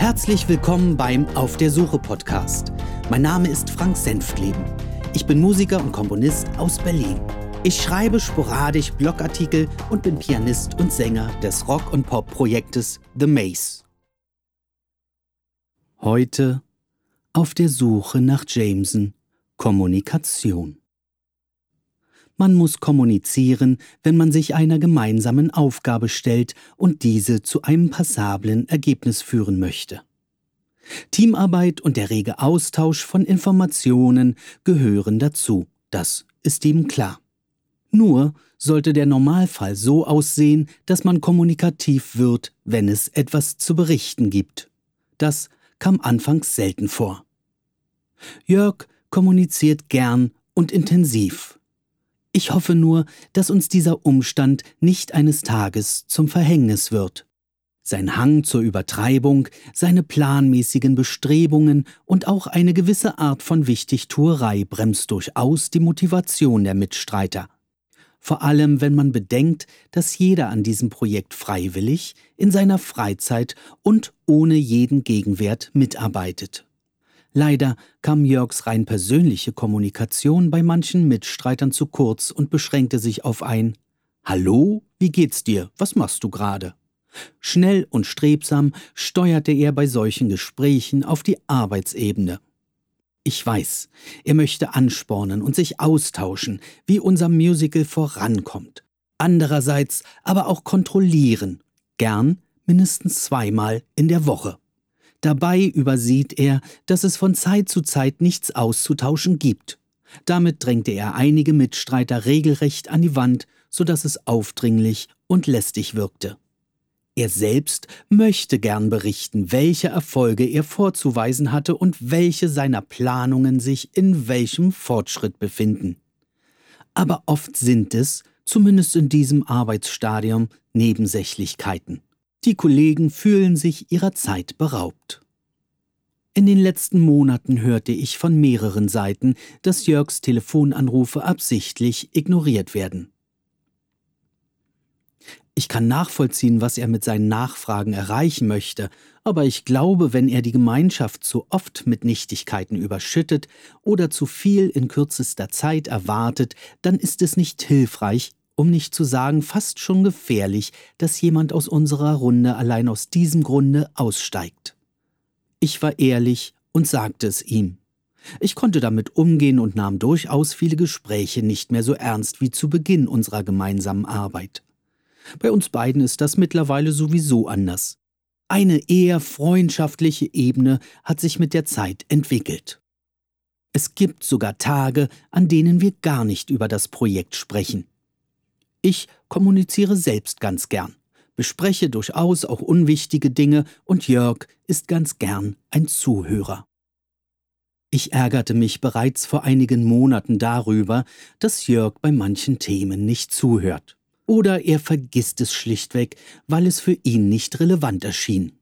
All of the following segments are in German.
Herzlich willkommen beim Auf der Suche Podcast. Mein Name ist Frank Senftleben. Ich bin Musiker und Komponist aus Berlin. Ich schreibe sporadisch Blogartikel und bin Pianist und Sänger des Rock- und Pop-Projektes The Maze. Heute auf der Suche nach Jameson Kommunikation. Man muss kommunizieren, wenn man sich einer gemeinsamen Aufgabe stellt und diese zu einem passablen Ergebnis führen möchte. Teamarbeit und der rege Austausch von Informationen gehören dazu, das ist ihm klar. Nur sollte der Normalfall so aussehen, dass man kommunikativ wird, wenn es etwas zu berichten gibt. Das kam anfangs selten vor. Jörg kommuniziert gern und intensiv. Ich hoffe nur, dass uns dieser Umstand nicht eines Tages zum Verhängnis wird. Sein Hang zur Übertreibung, seine planmäßigen Bestrebungen und auch eine gewisse Art von Wichtigtuerei bremst durchaus die Motivation der Mitstreiter. Vor allem, wenn man bedenkt, dass jeder an diesem Projekt freiwillig, in seiner Freizeit und ohne jeden Gegenwert mitarbeitet. Leider kam Jörgs rein persönliche Kommunikation bei manchen Mitstreitern zu kurz und beschränkte sich auf ein Hallo, wie geht's dir? Was machst du gerade? Schnell und strebsam steuerte er bei solchen Gesprächen auf die Arbeitsebene. Ich weiß, er möchte anspornen und sich austauschen, wie unser Musical vorankommt. Andererseits aber auch kontrollieren, gern mindestens zweimal in der Woche. Dabei übersieht er, dass es von Zeit zu Zeit nichts auszutauschen gibt. Damit drängte er einige Mitstreiter regelrecht an die Wand, so dass es aufdringlich und lästig wirkte. Er selbst möchte gern berichten, welche Erfolge er vorzuweisen hatte und welche seiner Planungen sich in welchem Fortschritt befinden. Aber oft sind es, zumindest in diesem Arbeitsstadium, Nebensächlichkeiten. Die Kollegen fühlen sich ihrer Zeit beraubt. In den letzten Monaten hörte ich von mehreren Seiten, dass Jörgs Telefonanrufe absichtlich ignoriert werden. Ich kann nachvollziehen, was er mit seinen Nachfragen erreichen möchte, aber ich glaube, wenn er die Gemeinschaft zu oft mit Nichtigkeiten überschüttet oder zu viel in kürzester Zeit erwartet, dann ist es nicht hilfreich, um nicht zu sagen fast schon gefährlich, dass jemand aus unserer Runde allein aus diesem Grunde aussteigt. Ich war ehrlich und sagte es ihm. Ich konnte damit umgehen und nahm durchaus viele Gespräche nicht mehr so ernst wie zu Beginn unserer gemeinsamen Arbeit. Bei uns beiden ist das mittlerweile sowieso anders. Eine eher freundschaftliche Ebene hat sich mit der Zeit entwickelt. Es gibt sogar Tage, an denen wir gar nicht über das Projekt sprechen. Ich kommuniziere selbst ganz gern, bespreche durchaus auch unwichtige Dinge und Jörg ist ganz gern ein Zuhörer. Ich ärgerte mich bereits vor einigen Monaten darüber, dass Jörg bei manchen Themen nicht zuhört. Oder er vergisst es schlichtweg, weil es für ihn nicht relevant erschien.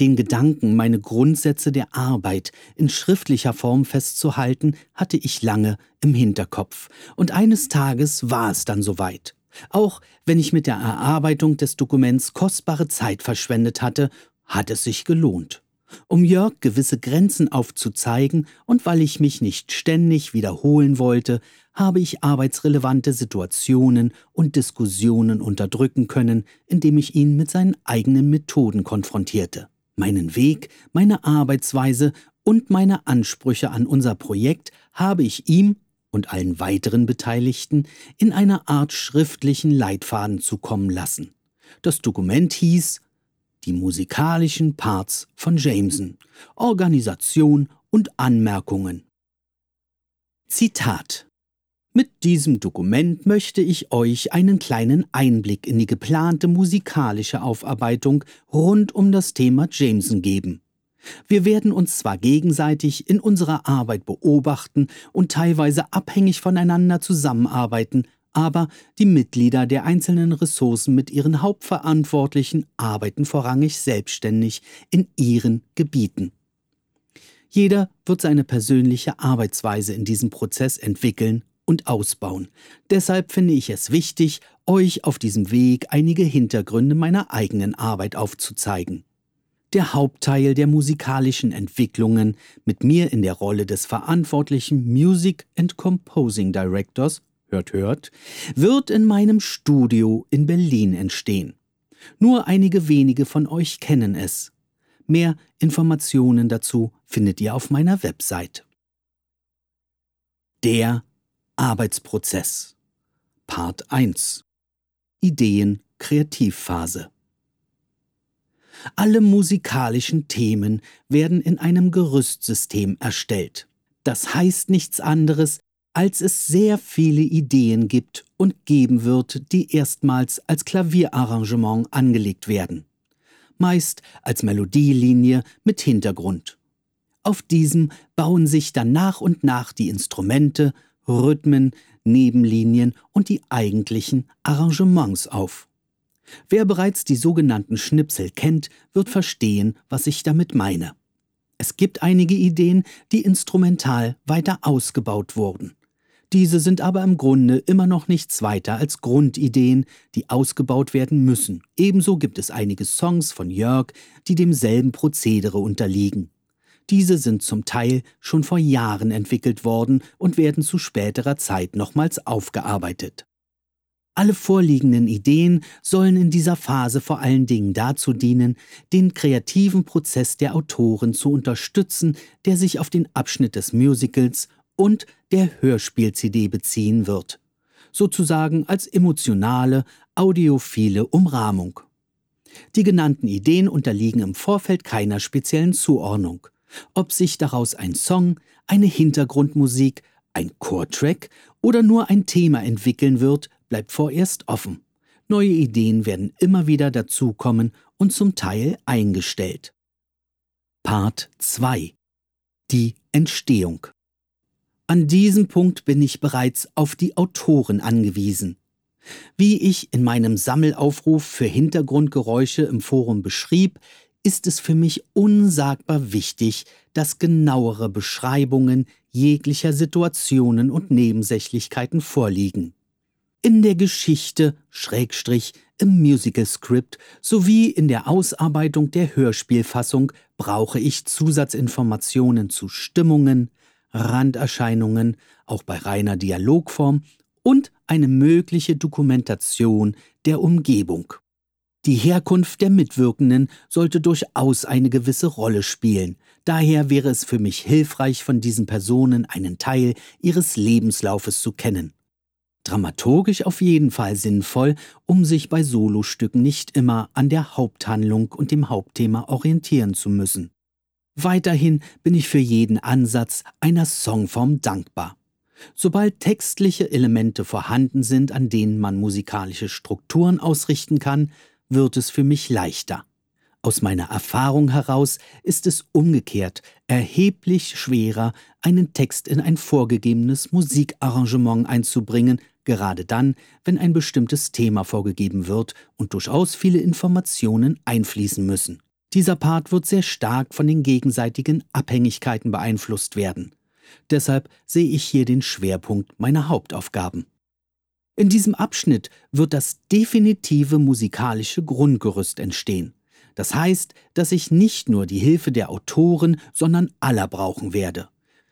Den Gedanken, meine Grundsätze der Arbeit in schriftlicher Form festzuhalten, hatte ich lange im Hinterkopf, und eines Tages war es dann soweit. Auch wenn ich mit der Erarbeitung des Dokuments kostbare Zeit verschwendet hatte, hat es sich gelohnt. Um Jörg gewisse Grenzen aufzuzeigen und weil ich mich nicht ständig wiederholen wollte, habe ich arbeitsrelevante Situationen und Diskussionen unterdrücken können, indem ich ihn mit seinen eigenen Methoden konfrontierte. Meinen Weg, meine Arbeitsweise und meine Ansprüche an unser Projekt habe ich ihm und allen weiteren Beteiligten in einer Art schriftlichen Leitfaden zukommen lassen. Das Dokument hieß Die musikalischen Parts von Jameson, Organisation und Anmerkungen. Zitat mit diesem Dokument möchte ich euch einen kleinen Einblick in die geplante musikalische Aufarbeitung rund um das Thema Jameson geben. Wir werden uns zwar gegenseitig in unserer Arbeit beobachten und teilweise abhängig voneinander zusammenarbeiten, aber die Mitglieder der einzelnen Ressourcen mit ihren Hauptverantwortlichen arbeiten vorrangig selbstständig in ihren Gebieten. Jeder wird seine persönliche Arbeitsweise in diesem Prozess entwickeln und ausbauen. Deshalb finde ich es wichtig, euch auf diesem Weg einige Hintergründe meiner eigenen Arbeit aufzuzeigen. der Hauptteil der musikalischen Entwicklungen mit mir in der Rolle des verantwortlichen Music and Composing Directors, hört, hört, wird in meinem Studio in Berlin entstehen. Nur einige wenige von euch kennen es. Mehr Informationen dazu findet ihr auf meiner Website. Der Arbeitsprozess Part 1 Ideen Kreativphase alle musikalischen Themen werden in einem Gerüstsystem erstellt. Das heißt nichts anderes, als es sehr viele Ideen gibt und geben wird, die erstmals als Klavierarrangement angelegt werden. Meist als Melodielinie mit Hintergrund. Auf diesem bauen sich dann nach und nach die Instrumente, Rhythmen, Nebenlinien und die eigentlichen Arrangements auf. Wer bereits die sogenannten Schnipsel kennt, wird verstehen, was ich damit meine. Es gibt einige Ideen, die instrumental weiter ausgebaut wurden. Diese sind aber im Grunde immer noch nichts weiter als Grundideen, die ausgebaut werden müssen. Ebenso gibt es einige Songs von Jörg, die demselben Prozedere unterliegen. Diese sind zum Teil schon vor Jahren entwickelt worden und werden zu späterer Zeit nochmals aufgearbeitet. Alle vorliegenden Ideen sollen in dieser Phase vor allen Dingen dazu dienen, den kreativen Prozess der Autoren zu unterstützen, der sich auf den Abschnitt des Musicals und der Hörspiel-CD beziehen wird, sozusagen als emotionale, audiophile Umrahmung. Die genannten Ideen unterliegen im Vorfeld keiner speziellen Zuordnung. Ob sich daraus ein Song, eine Hintergrundmusik, ein Chortrack oder nur ein Thema entwickeln wird, bleibt vorerst offen. Neue Ideen werden immer wieder dazukommen und zum Teil eingestellt. Part 2 Die Entstehung An diesem Punkt bin ich bereits auf die Autoren angewiesen. Wie ich in meinem Sammelaufruf für Hintergrundgeräusche im Forum beschrieb, ist es für mich unsagbar wichtig, dass genauere Beschreibungen jeglicher Situationen und Nebensächlichkeiten vorliegen in der Geschichte, Schrägstrich, im Musical Script sowie in der Ausarbeitung der Hörspielfassung brauche ich Zusatzinformationen zu Stimmungen, Randerscheinungen, auch bei reiner Dialogform und eine mögliche Dokumentation der Umgebung. Die Herkunft der Mitwirkenden sollte durchaus eine gewisse Rolle spielen. Daher wäre es für mich hilfreich, von diesen Personen einen Teil ihres Lebenslaufes zu kennen dramaturgisch auf jeden Fall sinnvoll, um sich bei Solostücken nicht immer an der Haupthandlung und dem Hauptthema orientieren zu müssen. Weiterhin bin ich für jeden Ansatz einer Songform dankbar. Sobald textliche Elemente vorhanden sind, an denen man musikalische Strukturen ausrichten kann, wird es für mich leichter. Aus meiner Erfahrung heraus ist es umgekehrt erheblich schwerer, einen Text in ein vorgegebenes Musikarrangement einzubringen, gerade dann, wenn ein bestimmtes Thema vorgegeben wird und durchaus viele Informationen einfließen müssen. Dieser Part wird sehr stark von den gegenseitigen Abhängigkeiten beeinflusst werden. Deshalb sehe ich hier den Schwerpunkt meiner Hauptaufgaben. In diesem Abschnitt wird das definitive musikalische Grundgerüst entstehen. Das heißt, dass ich nicht nur die Hilfe der Autoren, sondern aller brauchen werde.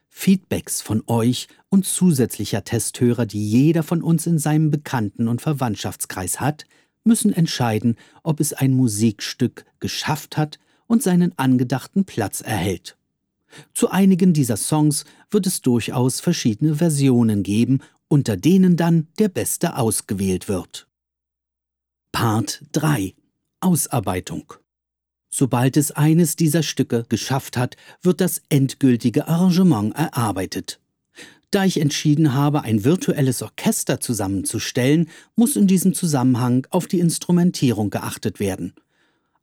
Feedbacks von euch und zusätzlicher Testhörer, die jeder von uns in seinem Bekannten- und Verwandtschaftskreis hat, müssen entscheiden, ob es ein Musikstück geschafft hat und seinen angedachten Platz erhält. Zu einigen dieser Songs wird es durchaus verschiedene Versionen geben, unter denen dann der beste ausgewählt wird. Part 3 Ausarbeitung Sobald es eines dieser Stücke geschafft hat, wird das endgültige Arrangement erarbeitet. Da ich entschieden habe, ein virtuelles Orchester zusammenzustellen, muss in diesem Zusammenhang auf die Instrumentierung geachtet werden.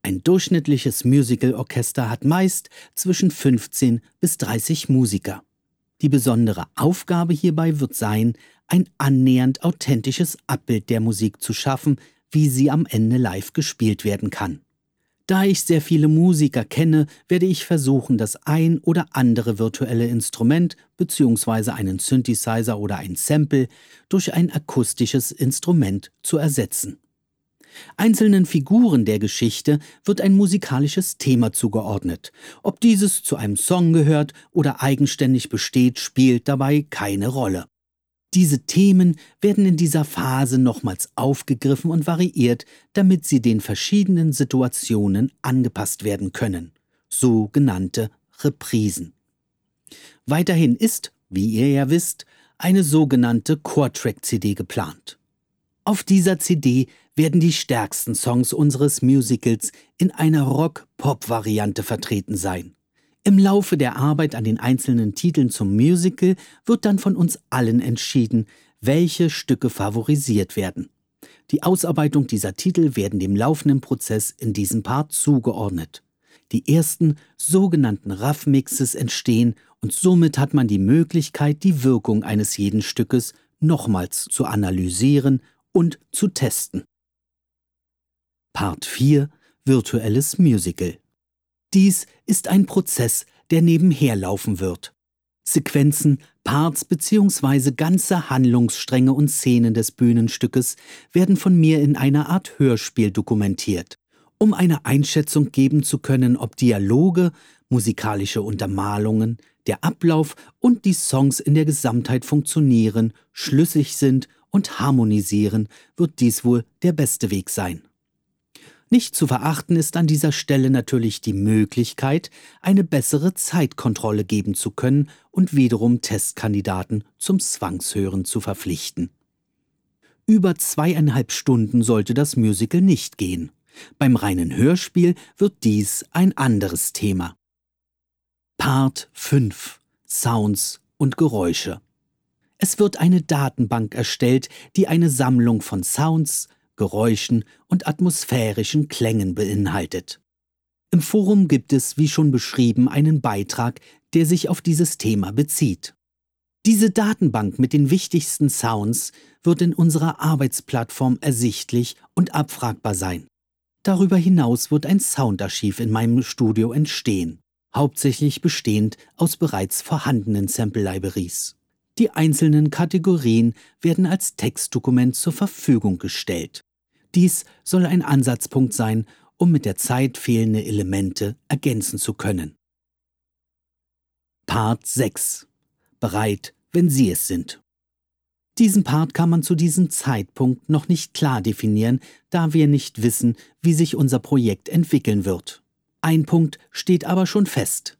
Ein durchschnittliches Musical-Orchester hat meist zwischen 15 bis 30 Musiker. Die besondere Aufgabe hierbei wird sein, ein annähernd authentisches Abbild der Musik zu schaffen, wie sie am Ende live gespielt werden kann. Da ich sehr viele Musiker kenne, werde ich versuchen, das ein oder andere virtuelle Instrument bzw. einen Synthesizer oder ein Sample durch ein akustisches Instrument zu ersetzen. Einzelnen Figuren der Geschichte wird ein musikalisches Thema zugeordnet. Ob dieses zu einem Song gehört oder eigenständig besteht, spielt dabei keine Rolle. Diese Themen werden in dieser Phase nochmals aufgegriffen und variiert, damit sie den verschiedenen Situationen angepasst werden können. Sogenannte Reprisen. Weiterhin ist, wie ihr ja wisst, eine sogenannte Core-Track-CD geplant. Auf dieser CD werden die stärksten Songs unseres Musicals in einer Rock-Pop-Variante vertreten sein. Im Laufe der Arbeit an den einzelnen Titeln zum Musical wird dann von uns allen entschieden, welche Stücke favorisiert werden. Die Ausarbeitung dieser Titel werden dem laufenden Prozess in diesem Part zugeordnet. Die ersten sogenannten Rough-Mixes entstehen und somit hat man die Möglichkeit, die Wirkung eines jeden Stückes nochmals zu analysieren und zu testen. Part 4 Virtuelles Musical. Dies ist ein Prozess, der nebenher laufen wird. Sequenzen, Parts bzw. ganze Handlungsstränge und Szenen des Bühnenstückes werden von mir in einer Art Hörspiel dokumentiert, um eine Einschätzung geben zu können, ob Dialoge, musikalische Untermalungen, der Ablauf und die Songs in der Gesamtheit funktionieren, schlüssig sind und harmonisieren, wird dies wohl der beste Weg sein. Nicht zu verachten ist an dieser Stelle natürlich die Möglichkeit, eine bessere Zeitkontrolle geben zu können und wiederum Testkandidaten zum Zwangshören zu verpflichten. Über zweieinhalb Stunden sollte das Musical nicht gehen. Beim reinen Hörspiel wird dies ein anderes Thema. Part 5 Sounds und Geräusche. Es wird eine Datenbank erstellt, die eine Sammlung von Sounds, Geräuschen und atmosphärischen Klängen beinhaltet. Im Forum gibt es, wie schon beschrieben, einen Beitrag, der sich auf dieses Thema bezieht. Diese Datenbank mit den wichtigsten Sounds wird in unserer Arbeitsplattform ersichtlich und abfragbar sein. Darüber hinaus wird ein Soundarchiv in meinem Studio entstehen, hauptsächlich bestehend aus bereits vorhandenen Sample Libraries. Die einzelnen Kategorien werden als Textdokument zur Verfügung gestellt. Dies soll ein Ansatzpunkt sein, um mit der Zeit fehlende Elemente ergänzen zu können. Part 6 Bereit, wenn Sie es sind. Diesen Part kann man zu diesem Zeitpunkt noch nicht klar definieren, da wir nicht wissen, wie sich unser Projekt entwickeln wird. Ein Punkt steht aber schon fest.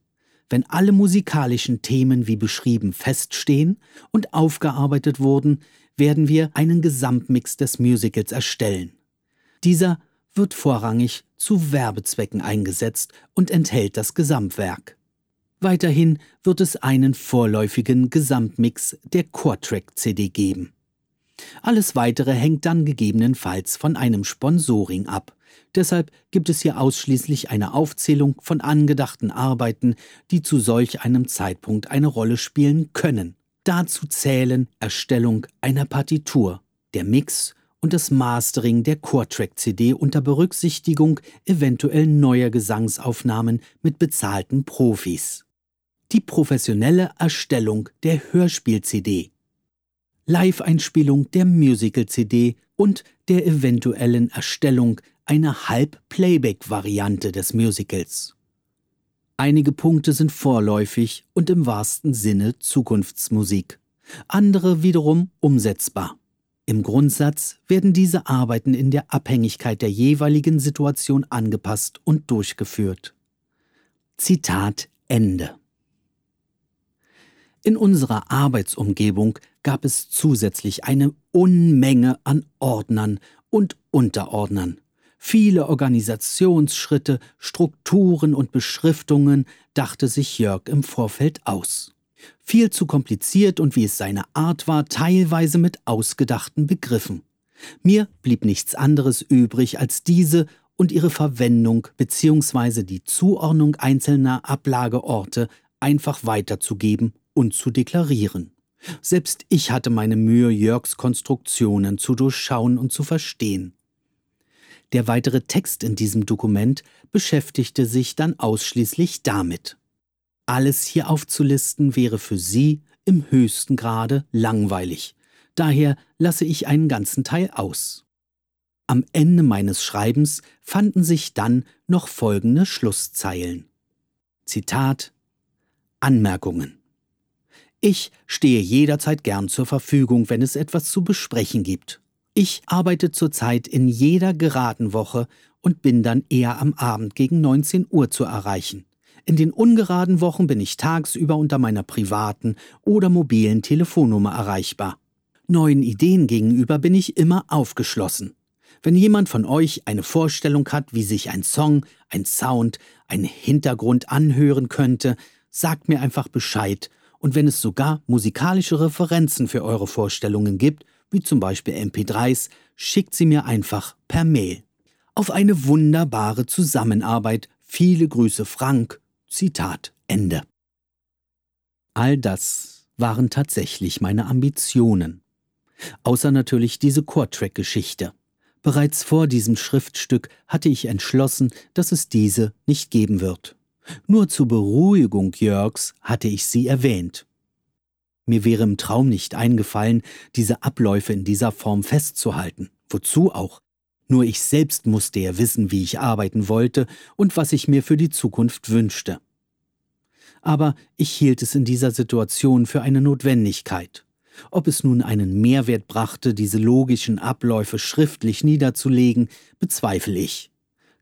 Wenn alle musikalischen Themen wie beschrieben feststehen und aufgearbeitet wurden, werden wir einen Gesamtmix des Musicals erstellen. Dieser wird vorrangig zu Werbezwecken eingesetzt und enthält das Gesamtwerk. Weiterhin wird es einen vorläufigen Gesamtmix der Core-Track-CD geben. Alles weitere hängt dann gegebenenfalls von einem Sponsoring ab. Deshalb gibt es hier ausschließlich eine Aufzählung von angedachten Arbeiten, die zu solch einem Zeitpunkt eine Rolle spielen können. Dazu zählen Erstellung einer Partitur, der Mix und das Mastering der Core-Track-CD unter Berücksichtigung eventuell neuer Gesangsaufnahmen mit bezahlten Profis. Die professionelle Erstellung der Hörspiel-CD. Live-Einspielung der Musical-CD und der eventuellen Erstellung einer Halb-Playback-Variante des Musicals. Einige Punkte sind vorläufig und im wahrsten Sinne Zukunftsmusik, andere wiederum umsetzbar. Im Grundsatz werden diese Arbeiten in der Abhängigkeit der jeweiligen Situation angepasst und durchgeführt. Zitat Ende. In unserer Arbeitsumgebung gab es zusätzlich eine Unmenge an Ordnern und Unterordnern. Viele Organisationsschritte, Strukturen und Beschriftungen dachte sich Jörg im Vorfeld aus. Viel zu kompliziert und wie es seine Art war, teilweise mit ausgedachten Begriffen. Mir blieb nichts anderes übrig, als diese und ihre Verwendung bzw. die Zuordnung einzelner Ablageorte einfach weiterzugeben und zu deklarieren. Selbst ich hatte meine Mühe, Jörgs Konstruktionen zu durchschauen und zu verstehen. Der weitere Text in diesem Dokument beschäftigte sich dann ausschließlich damit. Alles hier aufzulisten wäre für Sie im höchsten Grade langweilig. Daher lasse ich einen ganzen Teil aus. Am Ende meines Schreibens fanden sich dann noch folgende Schlusszeilen. Zitat Anmerkungen ich stehe jederzeit gern zur Verfügung, wenn es etwas zu besprechen gibt. Ich arbeite zurzeit in jeder geraden Woche und bin dann eher am Abend gegen 19 Uhr zu erreichen. In den ungeraden Wochen bin ich tagsüber unter meiner privaten oder mobilen Telefonnummer erreichbar. Neuen Ideen gegenüber bin ich immer aufgeschlossen. Wenn jemand von euch eine Vorstellung hat, wie sich ein Song, ein Sound, ein Hintergrund anhören könnte, sagt mir einfach Bescheid und wenn es sogar musikalische Referenzen für eure Vorstellungen gibt, wie zum Beispiel MP3s, schickt sie mir einfach per Mail. Auf eine wunderbare Zusammenarbeit. Viele Grüße Frank. Zitat Ende. All das waren tatsächlich meine Ambitionen. Außer natürlich diese Core-Track-Geschichte. Bereits vor diesem Schriftstück hatte ich entschlossen, dass es diese nicht geben wird. Nur zur Beruhigung Jörgs hatte ich sie erwähnt. Mir wäre im Traum nicht eingefallen, diese Abläufe in dieser Form festzuhalten. Wozu auch? Nur ich selbst musste ja wissen, wie ich arbeiten wollte und was ich mir für die Zukunft wünschte. Aber ich hielt es in dieser Situation für eine Notwendigkeit. Ob es nun einen Mehrwert brachte, diese logischen Abläufe schriftlich niederzulegen, bezweifle ich.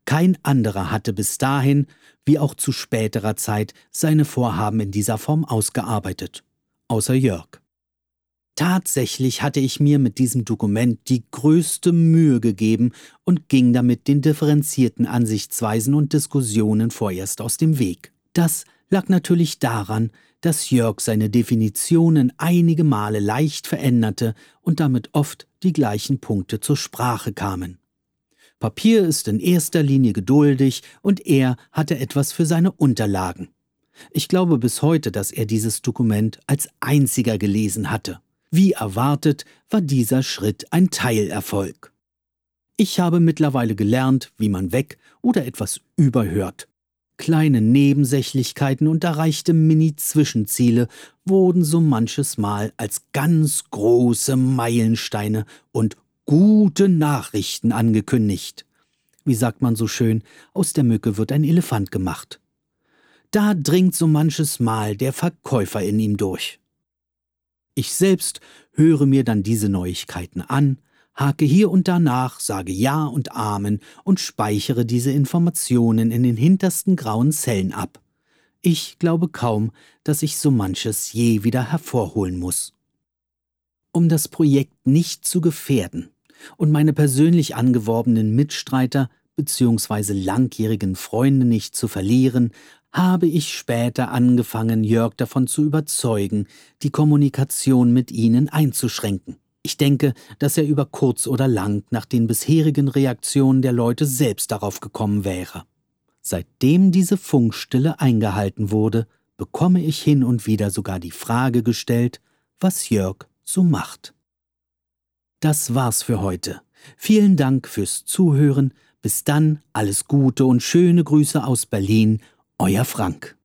Kein anderer hatte bis dahin, wie auch zu späterer Zeit, seine Vorhaben in dieser Form ausgearbeitet, außer Jörg. Tatsächlich hatte ich mir mit diesem Dokument die größte Mühe gegeben und ging damit den differenzierten Ansichtsweisen und Diskussionen vorerst aus dem Weg. Das lag natürlich daran, dass Jörg seine Definitionen einige Male leicht veränderte und damit oft die gleichen Punkte zur Sprache kamen. Papier ist in erster Linie geduldig und er hatte etwas für seine Unterlagen. Ich glaube bis heute, dass er dieses Dokument als einziger gelesen hatte. Wie erwartet, war dieser Schritt ein Teilerfolg. Ich habe mittlerweile gelernt, wie man weg oder etwas überhört. Kleine Nebensächlichkeiten und erreichte Mini-Zwischenziele wurden so manches Mal als ganz große Meilensteine und gute Nachrichten angekündigt. Wie sagt man so schön, aus der Mücke wird ein Elefant gemacht. Da dringt so manches Mal der Verkäufer in ihm durch. Ich selbst höre mir dann diese Neuigkeiten an, hake hier und danach, sage Ja und Amen und speichere diese Informationen in den hintersten grauen Zellen ab. Ich glaube kaum, dass ich so manches je wieder hervorholen muss. Um das Projekt nicht zu gefährden, und meine persönlich angeworbenen Mitstreiter bzw. langjährigen Freunde nicht zu verlieren, habe ich später angefangen, Jörg davon zu überzeugen, die Kommunikation mit ihnen einzuschränken. Ich denke, dass er über kurz oder lang nach den bisherigen Reaktionen der Leute selbst darauf gekommen wäre. Seitdem diese Funkstille eingehalten wurde, bekomme ich hin und wieder sogar die Frage gestellt, was Jörg so macht. Das war's für heute. Vielen Dank fürs Zuhören. Bis dann, alles Gute und schöne Grüße aus Berlin, euer Frank.